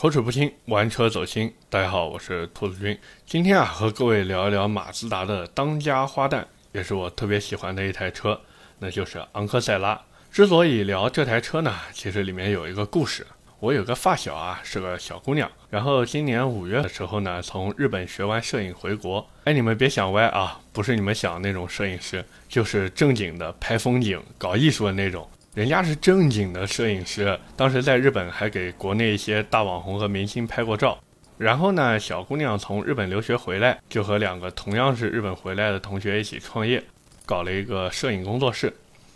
口齿不清，玩车走心。大家好，我是兔子君。今天啊，和各位聊一聊马自达的当家花旦，也是我特别喜欢的一台车，那就是昂克赛拉。之所以聊这台车呢，其实里面有一个故事。我有个发小啊，是个小姑娘，然后今年五月的时候呢，从日本学完摄影回国。哎，你们别想歪啊，不是你们想那种摄影师，就是正经的拍风景、搞艺术的那种。人家是正经的摄影师，当时在日本还给国内一些大网红和明星拍过照。然后呢，小姑娘从日本留学回来，就和两个同样是日本回来的同学一起创业，搞了一个摄影工作室。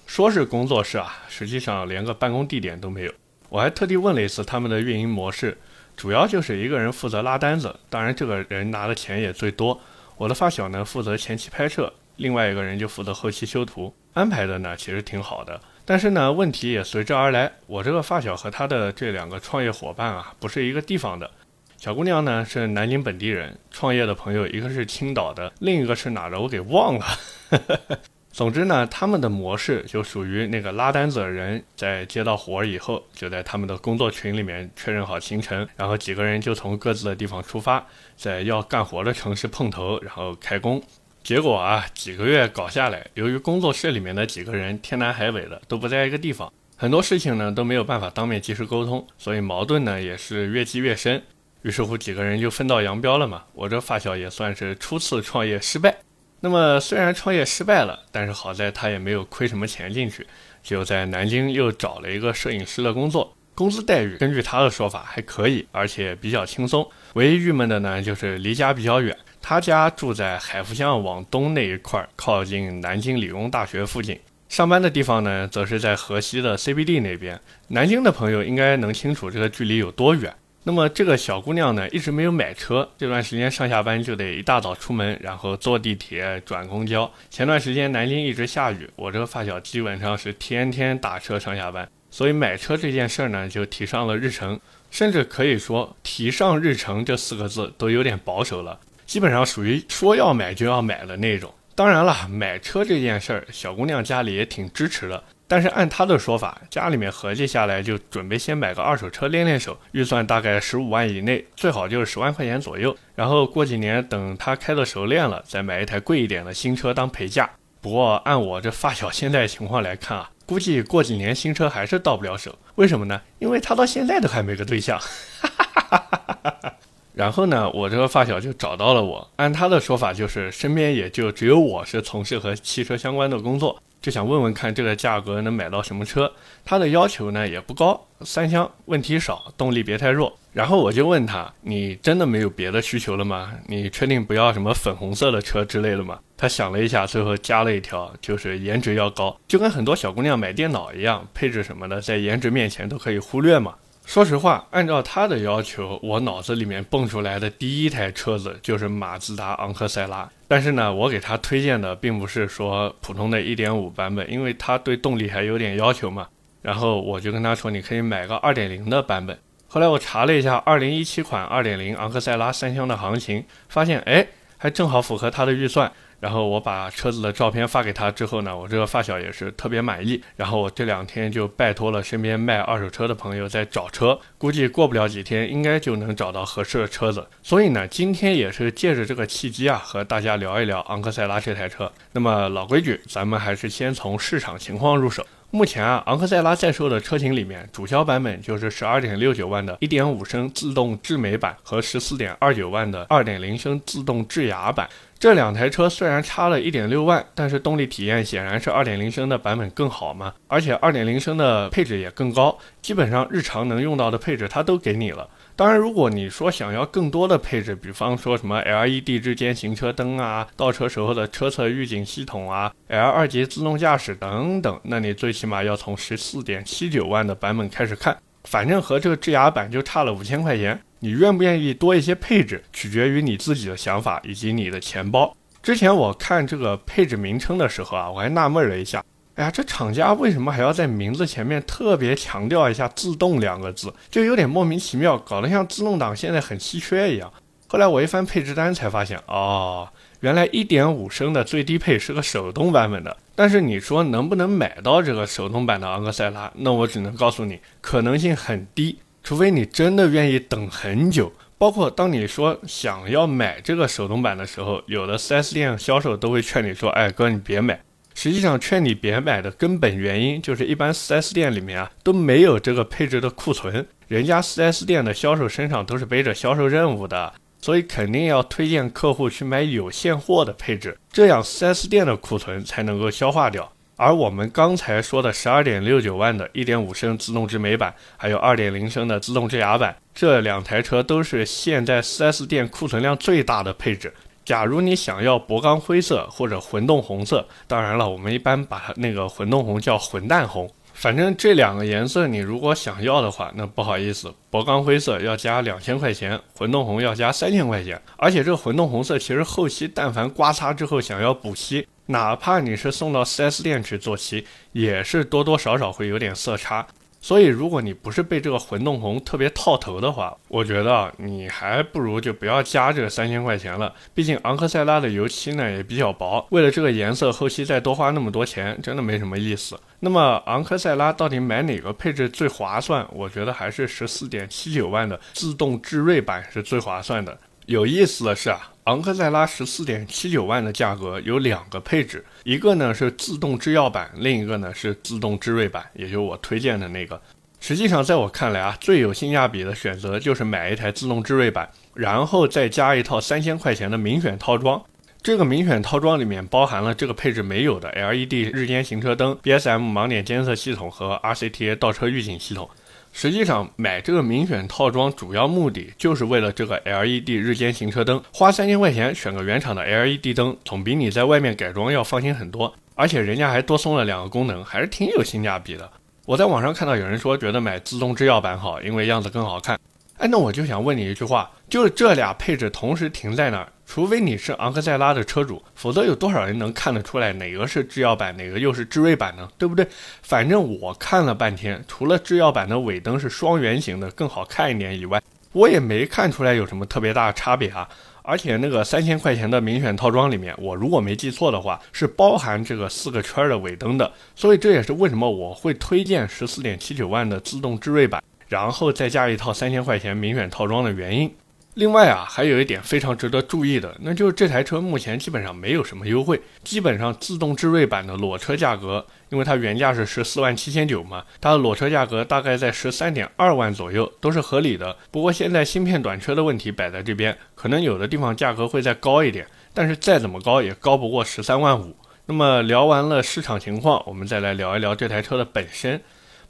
说是工作室啊，实际上连个办公地点都没有。我还特地问了一次他们的运营模式，主要就是一个人负责拉单子，当然这个人拿的钱也最多。我的发小呢负责前期拍摄，另外一个人就负责后期修图，安排的呢其实挺好的。但是呢问题也随之而来，我这个发小和他的这两个创业伙伴啊不是一个地方的。小姑娘呢是南京本地人，创业的朋友一个是青岛的，另一个是哪的我给忘了。总之呢，他们的模式就属于那个拉单子的人在接到活儿以后，就在他们的工作群里面确认好行程，然后几个人就从各自的地方出发，在要干活的城市碰头，然后开工。结果啊，几个月搞下来，由于工作室里面的几个人天南海北的都不在一个地方，很多事情呢都没有办法当面及时沟通，所以矛盾呢也是越积越深。于是乎，几个人就分道扬镳了嘛。我这发小也算是初次创业失败。那么虽然创业失败了，但是好在他也没有亏什么钱进去，就在南京又找了一个摄影师的工作，工资待遇根据他的说法还可以，而且比较轻松。唯一郁闷的呢，就是离家比较远，他家住在海福巷往东那一块，靠近南京理工大学附近，上班的地方呢，则是在河西的 CBD 那边。南京的朋友应该能清楚这个距离有多远。那么这个小姑娘呢，一直没有买车。这段时间上下班就得一大早出门，然后坐地铁转公交。前段时间南京一直下雨，我这个发小基本上是天天打车上下班，所以买车这件事儿呢就提上了日程，甚至可以说提上日程这四个字都有点保守了，基本上属于说要买就要买的那种。当然了，买车这件事儿，小姑娘家里也挺支持的。但是按她的说法，家里面合计下来就准备先买个二手车练练手，预算大概十五万以内，最好就是十万块钱左右。然后过几年等她开的熟练了，再买一台贵一点的新车当陪嫁。不过按我这发小现在情况来看啊，估计过几年新车还是到不了手。为什么呢？因为他到现在都还没个对象。哈然后呢，我这个发小就找到了我，按他的说法就是身边也就只有我是从事和汽车相关的工作。就想问问看这个价格能买到什么车？他的要求呢也不高，三厢，问题少，动力别太弱。然后我就问他：“你真的没有别的需求了吗？你确定不要什么粉红色的车之类的吗？”他想了一下，最后加了一条，就是颜值要高，就跟很多小姑娘买电脑一样，配置什么的在颜值面前都可以忽略嘛。说实话，按照他的要求，我脑子里面蹦出来的第一台车子就是马自达昂克赛拉。但是呢，我给他推荐的并不是说普通的1.5版本，因为他对动力还有点要求嘛。然后我就跟他说，你可以买个2.0的版本。后来我查了一下2017款2.0昂克赛拉三厢的行情，发现哎，还正好符合他的预算。然后我把车子的照片发给他之后呢，我这个发小也是特别满意。然后我这两天就拜托了身边卖二手车的朋友在找车，估计过不了几天应该就能找到合适的车子。所以呢，今天也是借着这个契机啊，和大家聊一聊昂克赛拉这台车。那么老规矩，咱们还是先从市场情况入手。目前啊，昂克赛拉在售的车型里面，主销版本就是十二点六九万的1.5升自动智美版和十四点二九万的2.0升自动智雅版。这两台车虽然差了一点六万，但是动力体验显然是2.0升的版本更好嘛，而且2.0升的配置也更高，基本上日常能用到的配置它都给你了。当然，如果你说想要更多的配置，比方说什么 LED 之间行车灯啊、倒车时候的车侧预警系统啊、L 二级自动驾驶等等，那你最起码要从十四点七九万的版本开始看。反正和这个智雅版就差了五千块钱，你愿不愿意多一些配置，取决于你自己的想法以及你的钱包。之前我看这个配置名称的时候啊，我还纳闷了一下。哎呀，这厂家为什么还要在名字前面特别强调一下“自动”两个字？就有点莫名其妙，搞得像自动挡现在很稀缺一样。后来我一翻配置单才发现，哦，原来1.5升的最低配是个手动版本的。但是你说能不能买到这个手动版的昂克赛拉？那我只能告诉你，可能性很低。除非你真的愿意等很久。包括当你说想要买这个手动版的时候，有的 4S 店销售都会劝你说：“哎，哥，你别买。”实际上，劝你别买的根本原因就是，一般 4S 店里面啊都没有这个配置的库存，人家 4S 店的销售身上都是背着销售任务的，所以肯定要推荐客户去买有现货的配置，这样 4S 店的库存才能够消化掉。而我们刚才说的十二点六九万的1.5升自动智美版，还有2.0升的自动智雅版，这两台车都是现在 4S 店库存量最大的配置。假如你想要铂钢灰色或者混动红色，当然了，我们一般把它那个混动红叫混蛋红。反正这两个颜色你如果想要的话，那不好意思，铂钢灰色要加两千块钱，混动红要加三千块钱。而且这个混动红色其实后期但凡刮擦之后想要补漆。哪怕你是送到 4S 店去做漆，也是多多少少会有点色差。所以，如果你不是被这个混动红特别套头的话，我觉得你还不如就不要加这个三千块钱了。毕竟昂克赛拉的油漆呢也比较薄，为了这个颜色，后期再多花那么多钱，真的没什么意思。那么，昂克赛拉到底买哪个配置最划算？我觉得还是十四点七九万的自动智锐版是最划算的。有意思的是啊。昂克赛拉十四点七九万的价格有两个配置，一个呢是自动制药版，另一个呢是自动致锐版，也就是我推荐的那个。实际上，在我看来啊，最有性价比的选择就是买一台自动致锐版，然后再加一套三千块钱的明选套装。这个明选套装里面包含了这个配置没有的 LED 日间行车灯、BSM 盲点监测系统和 RCTA 倒车预警系统。实际上买这个明选套装主要目的就是为了这个 LED 日间行车灯，花三千块钱选个原厂的 LED 灯，总比你在外面改装要放心很多。而且人家还多送了两个功能，还是挺有性价比的。我在网上看到有人说觉得买自动制药版好，因为样子更好看。哎，那我就想问你一句话，就是这俩配置同时停在那儿，除非你是昂克赛拉的车主，否则有多少人能看得出来哪个是制药版，哪个又是致锐版呢？对不对？反正我看了半天，除了制药版的尾灯是双圆形的更好看一点以外，我也没看出来有什么特别大的差别啊。而且那个三千块钱的明选套装里面，我如果没记错的话，是包含这个四个圈的尾灯的，所以这也是为什么我会推荐十四点七九万的自动致锐版。然后再加一套三千块钱明选套装的原因。另外啊，还有一点非常值得注意的，那就是这台车目前基本上没有什么优惠，基本上自动智锐版的裸车价格，因为它原价是十四万七千九嘛，它的裸车价格大概在十三点二万左右，都是合理的。不过现在芯片短缺的问题摆在这边，可能有的地方价格会再高一点，但是再怎么高也高不过十三万五。那么聊完了市场情况，我们再来聊一聊这台车的本身。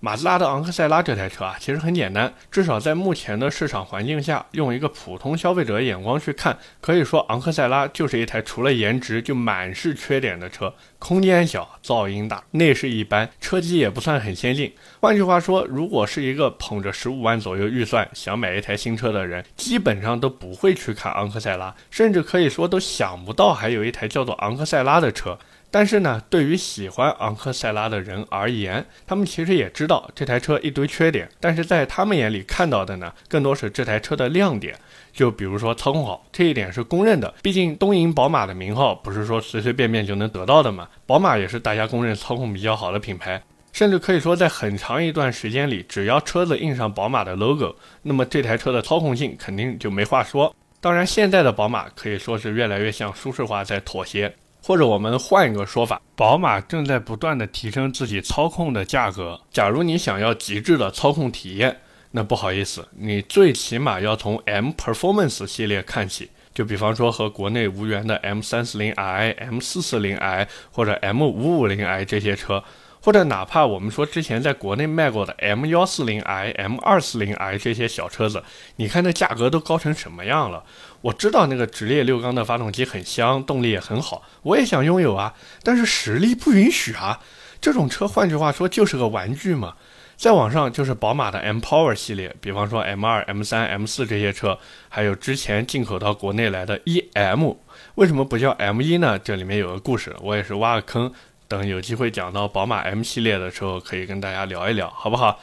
马自达的昂克赛拉这台车啊，其实很简单，至少在目前的市场环境下，用一个普通消费者眼光去看，可以说昂克赛拉就是一台除了颜值就满是缺点的车，空间小，噪音大，内饰一般，车机也不算很先进。换句话说，如果是一个捧着十五万左右预算想买一台新车的人，基本上都不会去看昂克赛拉，甚至可以说都想不到还有一台叫做昂克赛拉的车。但是呢，对于喜欢昂克赛拉的人而言，他们其实也知道这台车一堆缺点，但是在他们眼里看到的呢，更多是这台车的亮点。就比如说操控好，这一点是公认的。毕竟东瀛宝马的名号不是说随随便便就能得到的嘛。宝马也是大家公认操控比较好的品牌，甚至可以说在很长一段时间里，只要车子印上宝马的 logo，那么这台车的操控性肯定就没话说。当然，现在的宝马可以说是越来越向舒适化在妥协。或者我们换一个说法，宝马正在不断的提升自己操控的价格。假如你想要极致的操控体验，那不好意思，你最起码要从 M Performance 系列看起。就比方说和国内无缘的 M 三四零 i、M 四四零 i 或者 M 五五零 i 这些车。或者哪怕我们说之前在国内卖过的 M 幺四零 i、M 二四零 i 这些小车子，你看那价格都高成什么样了？我知道那个直列六缸的发动机很香，动力也很好，我也想拥有啊，但是实力不允许啊。这种车换句话说就是个玩具嘛。再往上就是宝马的 M Power 系列，比方说 M 二、M 三、M 四这些车，还有之前进口到国内来的 EM，为什么不叫 M 一呢？这里面有个故事，我也是挖个坑。等有机会讲到宝马 M 系列的时候，可以跟大家聊一聊，好不好？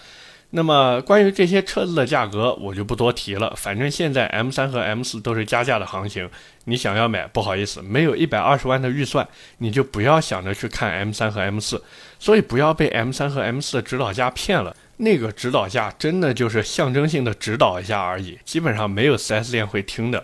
那么关于这些车子的价格，我就不多提了。反正现在 M 三和 M 四都是加价的行情，你想要买，不好意思，没有一百二十万的预算，你就不要想着去看 M 三和 M 四。所以不要被 M 三和 M 四的指导价骗了。那个指导价真的就是象征性的指导一下而已，基本上没有 4S 店会听的。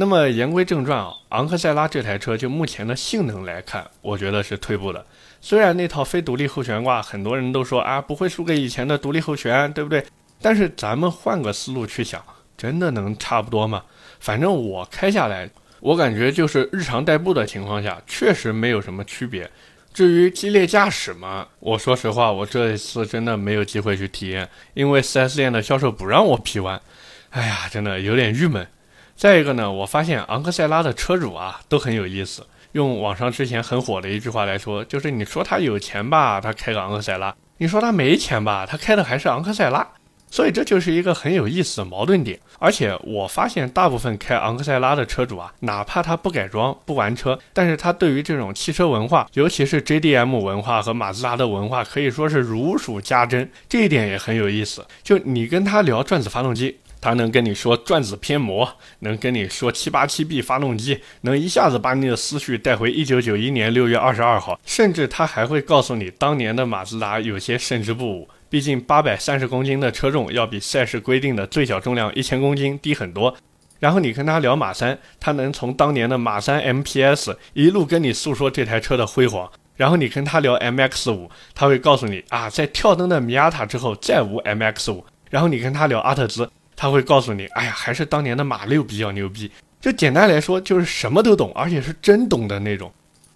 那么言归正传啊，昂克赛拉这台车就目前的性能来看，我觉得是退步的。虽然那套非独立后悬挂，很多人都说啊不会输给以前的独立后悬，对不对？但是咱们换个思路去想，真的能差不多吗？反正我开下来，我感觉就是日常代步的情况下，确实没有什么区别。至于激烈驾驶嘛，我说实话，我这一次真的没有机会去体验，因为 4S 店的销售不让我 P 完。哎呀，真的有点郁闷。再一个呢，我发现昂克赛拉的车主啊都很有意思。用网上之前很火的一句话来说，就是你说他有钱吧，他开个昂克赛拉；你说他没钱吧，他开的还是昂克赛拉。所以这就是一个很有意思的矛盾点。而且我发现大部分开昂克赛拉的车主啊，哪怕他不改装、不玩车，但是他对于这种汽车文化，尤其是 JDM 文化和马自达的文化，可以说是如数家珍。这一点也很有意思。就你跟他聊转子发动机。他能跟你说转子偏磨，能跟你说七八七 B 发动机，能一下子把你的思绪带回一九九一年六月二十二号，甚至他还会告诉你当年的马自达有些胜之不武。毕竟八百三十公斤的车重要比赛事规定的最小重量一千公斤低很多。然后你跟他聊马三，他能从当年的马三 MPS 一路跟你诉说这台车的辉煌。然后你跟他聊 MX 五，他会告诉你啊，在跳灯的米亚塔之后再无 MX 五。然后你跟他聊阿特兹。他会告诉你，哎呀，还是当年的马六比较牛逼。就简单来说，就是什么都懂，而且是真懂的那种。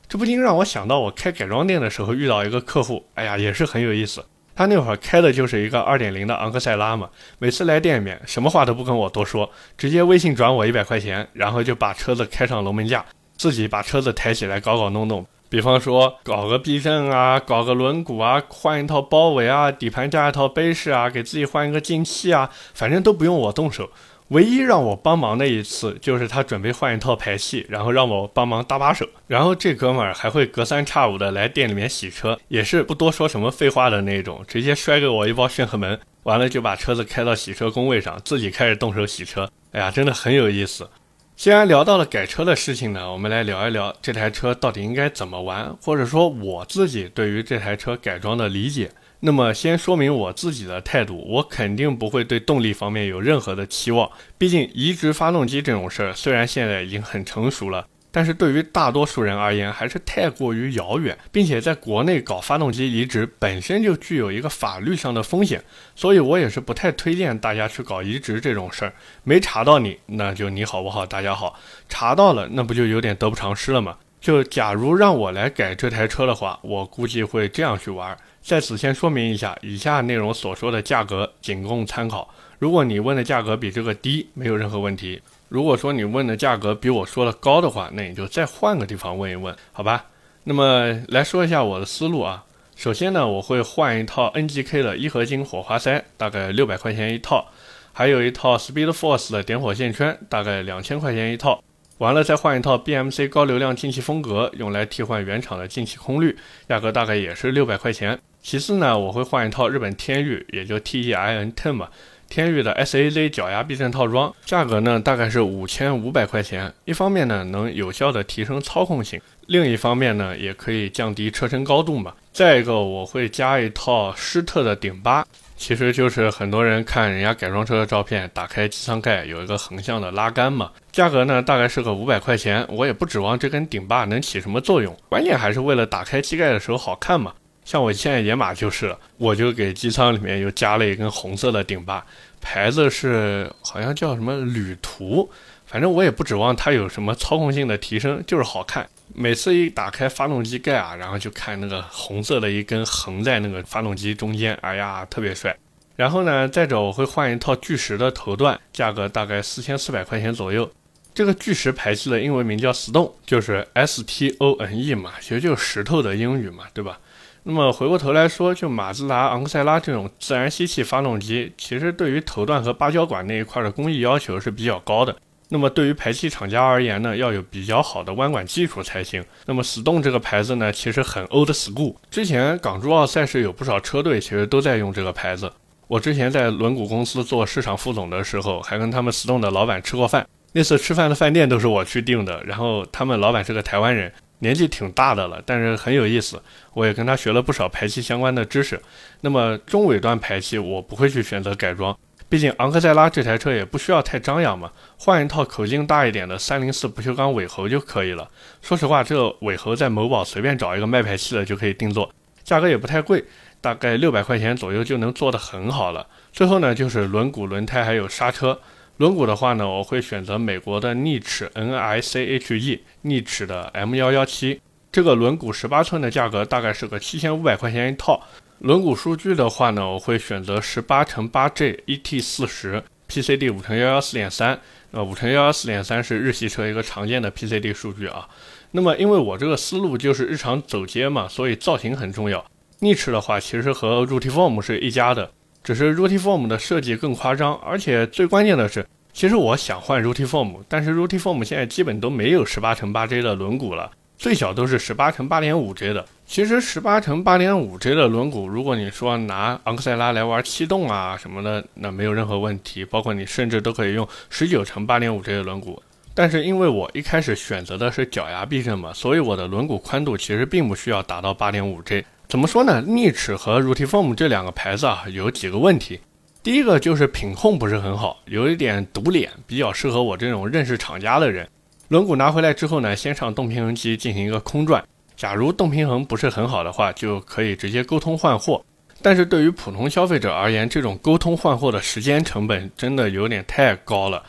这不禁让我想到，我开改装店的时候遇到一个客户，哎呀，也是很有意思。他那会儿开的就是一个2.0的昂克赛拉嘛，每次来店里面，什么话都不跟我多说，直接微信转我一百块钱，然后就把车子开上龙门架，自己把车子抬起来搞搞弄弄。比方说搞个避震啊，搞个轮毂啊，换一套包围啊，底盘加一套杯饰啊，给自己换一个进气啊，反正都不用我动手。唯一让我帮忙的一次，就是他准备换一套排气，然后让我帮忙搭把手。然后这哥们儿还会隔三差五的来店里面洗车，也是不多说什么废话的那种，直接摔给我一包炫赫门，完了就把车子开到洗车工位上，自己开始动手洗车。哎呀，真的很有意思。既然聊到了改车的事情呢，我们来聊一聊这台车到底应该怎么玩，或者说我自己对于这台车改装的理解。那么先说明我自己的态度，我肯定不会对动力方面有任何的期望，毕竟移植发动机这种事儿虽然现在已经很成熟了。但是对于大多数人而言，还是太过于遥远，并且在国内搞发动机移植本身就具有一个法律上的风险，所以我也是不太推荐大家去搞移植这种事儿。没查到你，那就你好我好大家好；查到了，那不就有点得不偿失了吗？就假如让我来改这台车的话，我估计会这样去玩。在此先说明一下，以下内容所说的价格仅供参考。如果你问的价格比这个低，没有任何问题。如果说你问的价格比我说的高的话，那你就再换个地方问一问，好吧？那么来说一下我的思路啊。首先呢，我会换一套 NGK 的一合金火花塞，大概六百块钱一套，还有一套 Speed Force 的点火线圈，大概两千块钱一套。完了再换一套 BMC 高流量进气风格，用来替换原厂的进气空滤，价格大概也是六百块钱。其次呢，我会换一套日本天域，也就 TEIN10 嘛。天域的 SAZ 脚压避震套装，价格呢大概是五千五百块钱。一方面呢能有效的提升操控性，另一方面呢也可以降低车身高度嘛。再一个我会加一套施特的顶巴，其实就是很多人看人家改装车的照片，打开机舱盖有一个横向的拉杆嘛。价格呢大概是个五百块钱，我也不指望这根顶巴能起什么作用，关键还是为了打开机盖的时候好看嘛。像我现在野马就是了，我就给机舱里面又加了一根红色的顶把，牌子是好像叫什么旅途，反正我也不指望它有什么操控性的提升，就是好看。每次一打开发动机盖啊，然后就看那个红色的一根横在那个发动机中间，哎呀，特别帅。然后呢，再者我会换一套巨石的头段，价格大概四千四百块钱左右。这个巨石排气的英文名叫 Stone，就是 S T O N E 嘛，其实就是石头的英语嘛，对吧？那么回过头来说，就马自达昂克赛拉这种自然吸气发动机，其实对于头段和八角管那一块的工艺要求是比较高的。那么对于排气厂家而言呢，要有比较好的弯管技术才行。那么 Stone 这个牌子呢，其实很 old school。之前港珠澳赛事有不少车队其实都在用这个牌子。我之前在轮毂公司做市场副总的时候，还跟他们 Stone 的老板吃过饭。那次吃饭的饭店都是我去订的，然后他们老板是个台湾人，年纪挺大的了，但是很有意思。我也跟他学了不少排气相关的知识。那么中尾端排气我不会去选择改装，毕竟昂克赛拉这台车也不需要太张扬嘛，换一套口径大一点的三零四不锈钢尾喉就可以了。说实话，这尾喉在某宝随便找一个卖排气的就可以定做，价格也不太贵，大概六百块钱左右就能做得很好了。最后呢，就是轮毂、轮胎还有刹车。轮毂的话呢，我会选择美国的逆齿 N I C H E 逆齿的 M 幺幺七，这个轮毂十八寸的价格大概是个七千五百块钱一套。轮毂数据的话呢，我会选择十八乘八 J E T 四十 P C D 五乘幺幺四点三，呃，五乘幺幺四点三是日系车一个常见的 P C D 数据啊。那么因为我这个思路就是日常走街嘛，所以造型很重要。逆齿的话其实和 r o t i f o r m 是一家的。只是 r o t i f o r m 的设计更夸张，而且最关键的是，其实我想换 r o t i f o r m 但是 r o t i f o r m 现在基本都没有十八乘八 J 的轮毂了，最小都是十八乘八点五 J 的。其实十八乘八点五 J 的轮毂，如果你说拿昂克赛拉来玩气动啊什么的，那没有任何问题。包括你甚至都可以用十九乘八点五 J 的轮毂。但是因为我一开始选择的是脚牙避震嘛，所以我的轮毂宽度其实并不需要达到八点五 J。怎么说呢？逆齿和 r o t i f o r m 这两个牌子啊，有几个问题。第一个就是品控不是很好，有一点堵脸，比较适合我这种认识厂家的人。轮毂拿回来之后呢，先上动平衡机进行一个空转。假如动平衡不是很好的话，就可以直接沟通换货。但是对于普通消费者而言，这种沟通换货的时间成本真的有点太高了。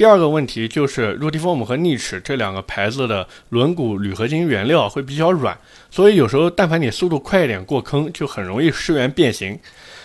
第二个问题就是 r o t i f o r m 和逆齿这两个牌子的轮毂铝合金原料会比较软，所以有时候但凡你速度快一点过坑，就很容易失圆变形。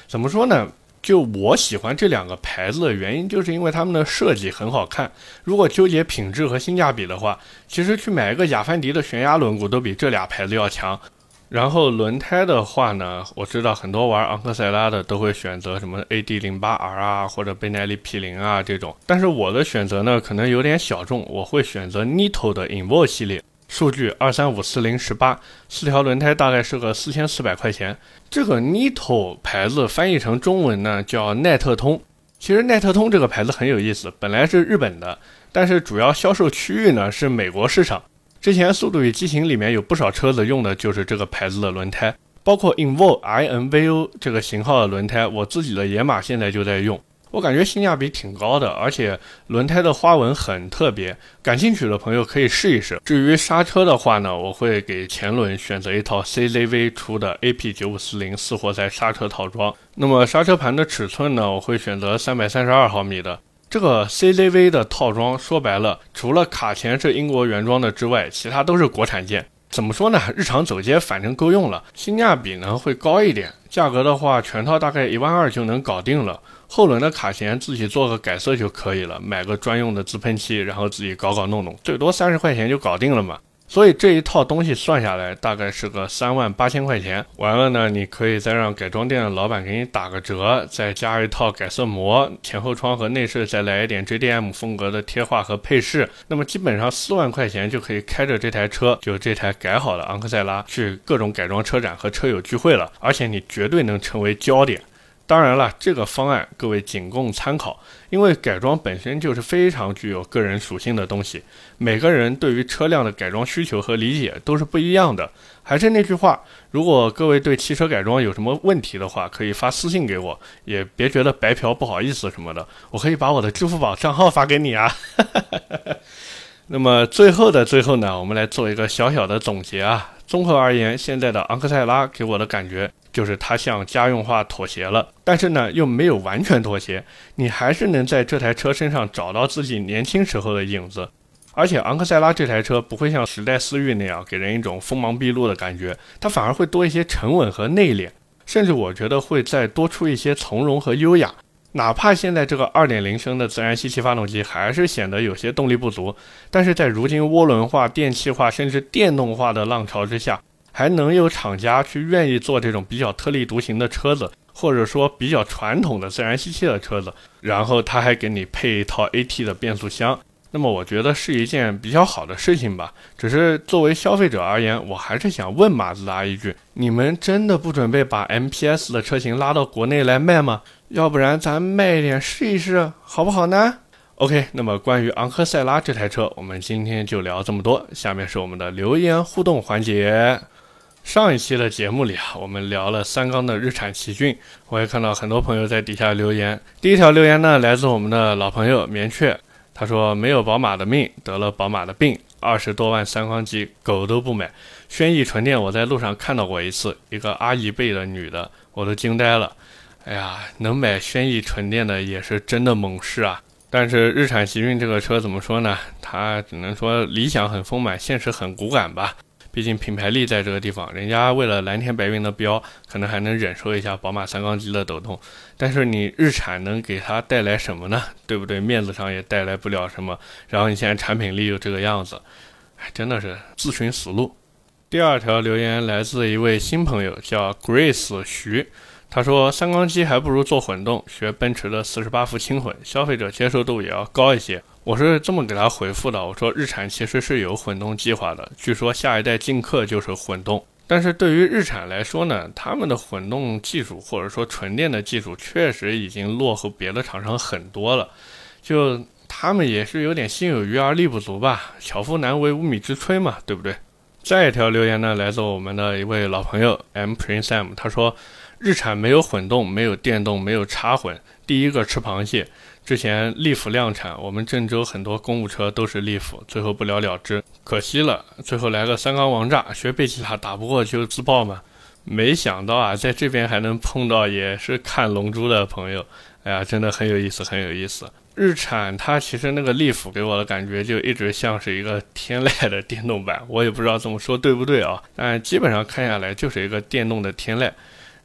怎么说呢？就我喜欢这两个牌子的原因，就是因为它们的设计很好看。如果纠结品质和性价比的话，其实去买一个雅凡迪的悬崖轮毂都比这俩牌子要强。然后轮胎的话呢，我知道很多玩昂克赛拉的都会选择什么 AD 零八 R 啊，或者贝耐力 P 零啊这种。但是我的选择呢，可能有点小众，我会选择 Nitto 的 Invo 系列，数据二三五四零十八，四条轮胎大概是个四千四百块钱。这个 Nitto 牌子翻译成中文呢叫耐特通。其实耐特通这个牌子很有意思，本来是日本的，但是主要销售区域呢是美国市场。之前《速度与激情》里面有不少车子用的就是这个牌子的轮胎，包括 Invo I N V O 这个型号的轮胎，我自己的野马现在就在用，我感觉性价比挺高的，而且轮胎的花纹很特别，感兴趣的朋友可以试一试。至于刹车的话呢，我会给前轮选择一套 C Z V 出的 A P 九五四零四活塞刹车套装，那么刹车盘的尺寸呢，我会选择三百三十二毫米的。这个 CZV 的套装说白了，除了卡钳是英国原装的之外，其他都是国产件。怎么说呢？日常走街反正够用了，性价比呢会高一点。价格的话，全套大概一万二就能搞定了。后轮的卡钳自己做个改色就可以了，买个专用的自喷漆，然后自己搞搞弄弄，最多三十块钱就搞定了嘛。所以这一套东西算下来大概是个三万八千块钱。完了呢，你可以再让改装店的老板给你打个折，再加一套改色膜，前后窗和内饰再来一点 JDM 风格的贴画和配饰。那么基本上四万块钱就可以开着这台车，就这台改好的昂克赛拉去各种改装车展和车友聚会了，而且你绝对能成为焦点。当然了，这个方案各位仅供参考，因为改装本身就是非常具有个人属性的东西，每个人对于车辆的改装需求和理解都是不一样的。还是那句话，如果各位对汽车改装有什么问题的话，可以发私信给我，也别觉得白嫖不好意思什么的，我可以把我的支付宝账号发给你啊。那么最后的最后呢，我们来做一个小小的总结啊。综合而言，现在的昂克赛拉给我的感觉就是它向家用化妥协了，但是呢又没有完全妥协，你还是能在这台车身上找到自己年轻时候的影子。而且昂克赛拉这台车不会像时代思域那样给人一种锋芒毕露的感觉，它反而会多一些沉稳和内敛，甚至我觉得会再多出一些从容和优雅。哪怕现在这个2.0升的自然吸气发动机还是显得有些动力不足，但是在如今涡轮化、电气化甚至电动化的浪潮之下，还能有厂家去愿意做这种比较特立独行的车子，或者说比较传统的自然吸气的车子，然后他还给你配一套 AT 的变速箱，那么我觉得是一件比较好的事情吧。只是作为消费者而言，我还是想问马自达一句：你们真的不准备把 MPS 的车型拉到国内来卖吗？要不然咱卖一点试一试，好不好呢？OK，那么关于昂克赛拉这台车，我们今天就聊这么多。下面是我们的留言互动环节。上一期的节目里啊，我们聊了三缸的日产奇骏，我也看到很多朋友在底下留言。第一条留言呢，来自我们的老朋友棉雀，他说没有宝马的命，得了宝马的病，二十多万三缸机，狗都不买。轩逸纯电我在路上看到过一次，一个阿姨辈的女的，我都惊呆了。哎呀，能买轩逸纯电的也是真的猛士啊！但是日产奇骏这个车怎么说呢？它只能说理想很丰满，现实很骨感吧。毕竟品牌力在这个地方，人家为了蓝天白云的标，可能还能忍受一下宝马三缸机的抖动。但是你日产能给它带来什么呢？对不对？面子上也带来不了什么。然后你现在产品力又这个样子，哎，真的是自寻死路。第二条留言来自一位新朋友，叫 Grace 徐，他说三缸机还不如做混动，学奔驰的四十八伏轻混，消费者接受度也要高一些。我是这么给他回复的，我说日产其实是有混动计划的，据说下一代劲客就是混动。但是对于日产来说呢，他们的混动技术或者说纯电的技术确实已经落后别的厂商很多了，就他们也是有点心有余而力不足吧，巧妇难为无米之炊嘛，对不对？再一条留言呢，来自我们的一位老朋友 M Prince M，他说日产没有混动，没有电动，没有插混，第一个吃螃蟹。之前利府量产，我们郑州很多公务车都是利府，最后不了了之，可惜了。最后来个三缸王炸，学贝吉塔打不过就自爆嘛。没想到啊，在这边还能碰到也是看龙珠的朋友，哎呀，真的很有意思，很有意思。日产它其实那个利府给我的感觉就一直像是一个天籁的电动版，我也不知道这么说对不对啊，但基本上看下来就是一个电动的天籁。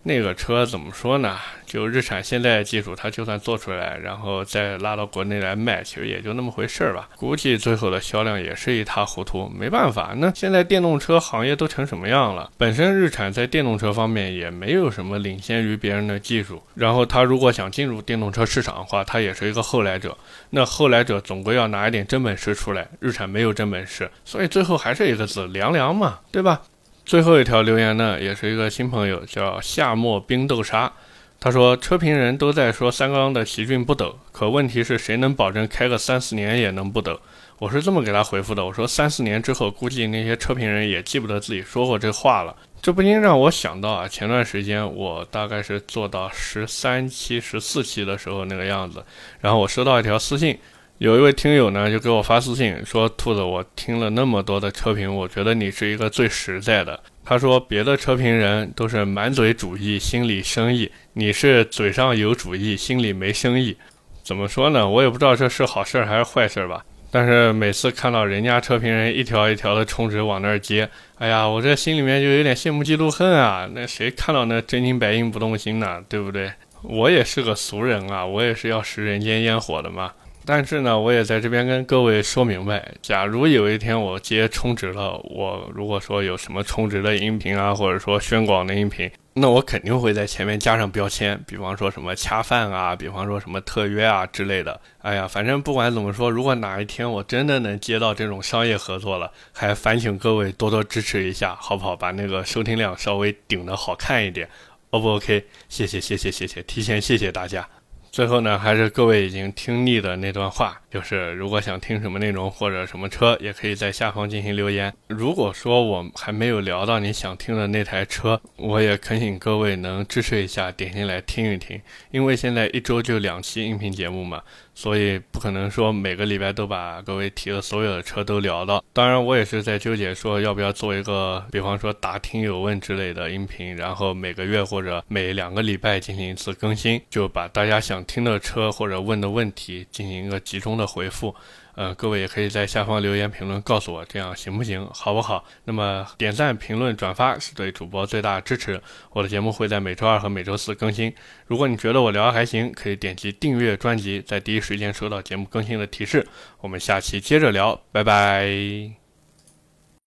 那个车怎么说呢？就日产现在的技术，它就算做出来，然后再拉到国内来卖，其实也就那么回事儿吧。估计最后的销量也是一塌糊涂。没办法，那现在电动车行业都成什么样了？本身日产在电动车方面也没有什么领先于别人的技术，然后它如果想进入电动车市场的话，它也是一个后来者。那后来者总归要拿一点真本事出来，日产没有真本事，所以最后还是一个字：凉凉嘛，对吧？最后一条留言呢，也是一个新朋友，叫夏末冰豆沙。他说：“车评人都在说三缸的奇骏不抖，可问题是谁能保证开个三四年也能不抖？”我是这么给他回复的：“我说三四年之后，估计那些车评人也记不得自己说过这话了。”这不禁让我想到啊，前段时间我大概是做到十三期、十四期的时候那个样子，然后我收到一条私信。有一位听友呢，就给我发私信说：“兔子，我听了那么多的车评，我觉得你是一个最实在的。”他说：“别的车评人都是满嘴主义，心里生意，你是嘴上有主意，心里没生意。怎么说呢？我也不知道这是好事还是坏事吧。但是每次看到人家车评人一条一条的充值往那儿接，哎呀，我这心里面就有点羡慕嫉妒恨啊。那谁看到那真金白银不动心呢？对不对？我也是个俗人啊，我也是要食人间烟火的嘛。”但是呢，我也在这边跟各位说明白，假如有一天我接充值了，我如果说有什么充值的音频啊，或者说宣广的音频，那我肯定会在前面加上标签，比方说什么恰饭啊，比方说什么特约啊之类的。哎呀，反正不管怎么说，如果哪一天我真的能接到这种商业合作了，还烦请各位多多支持一下，好不好？把那个收听量稍微顶得好看一点，O 不 OK？谢谢谢谢谢谢，提前谢谢大家。最后呢，还是各位已经听腻的那段话，就是如果想听什么内容或者什么车，也可以在下方进行留言。如果说我还没有聊到你想听的那台车，我也恳请各位能支持一下，点进来听一听。因为现在一周就两期音频节目嘛。所以不可能说每个礼拜都把各位提的所有的车都聊到。当然，我也是在纠结说要不要做一个，比方说答听友问之类的音频，然后每个月或者每两个礼拜进行一次更新，就把大家想听的车或者问的问题进行一个集中的回复。呃，各位也可以在下方留言评论告诉我，这样行不行，好不好？那么点赞、评论、转发是对主播最大的支持。我的节目会在每周二和每周四更新。如果你觉得我聊的还行，可以点击订阅专辑，在第一时间收到节目更新的提示。我们下期接着聊，拜拜。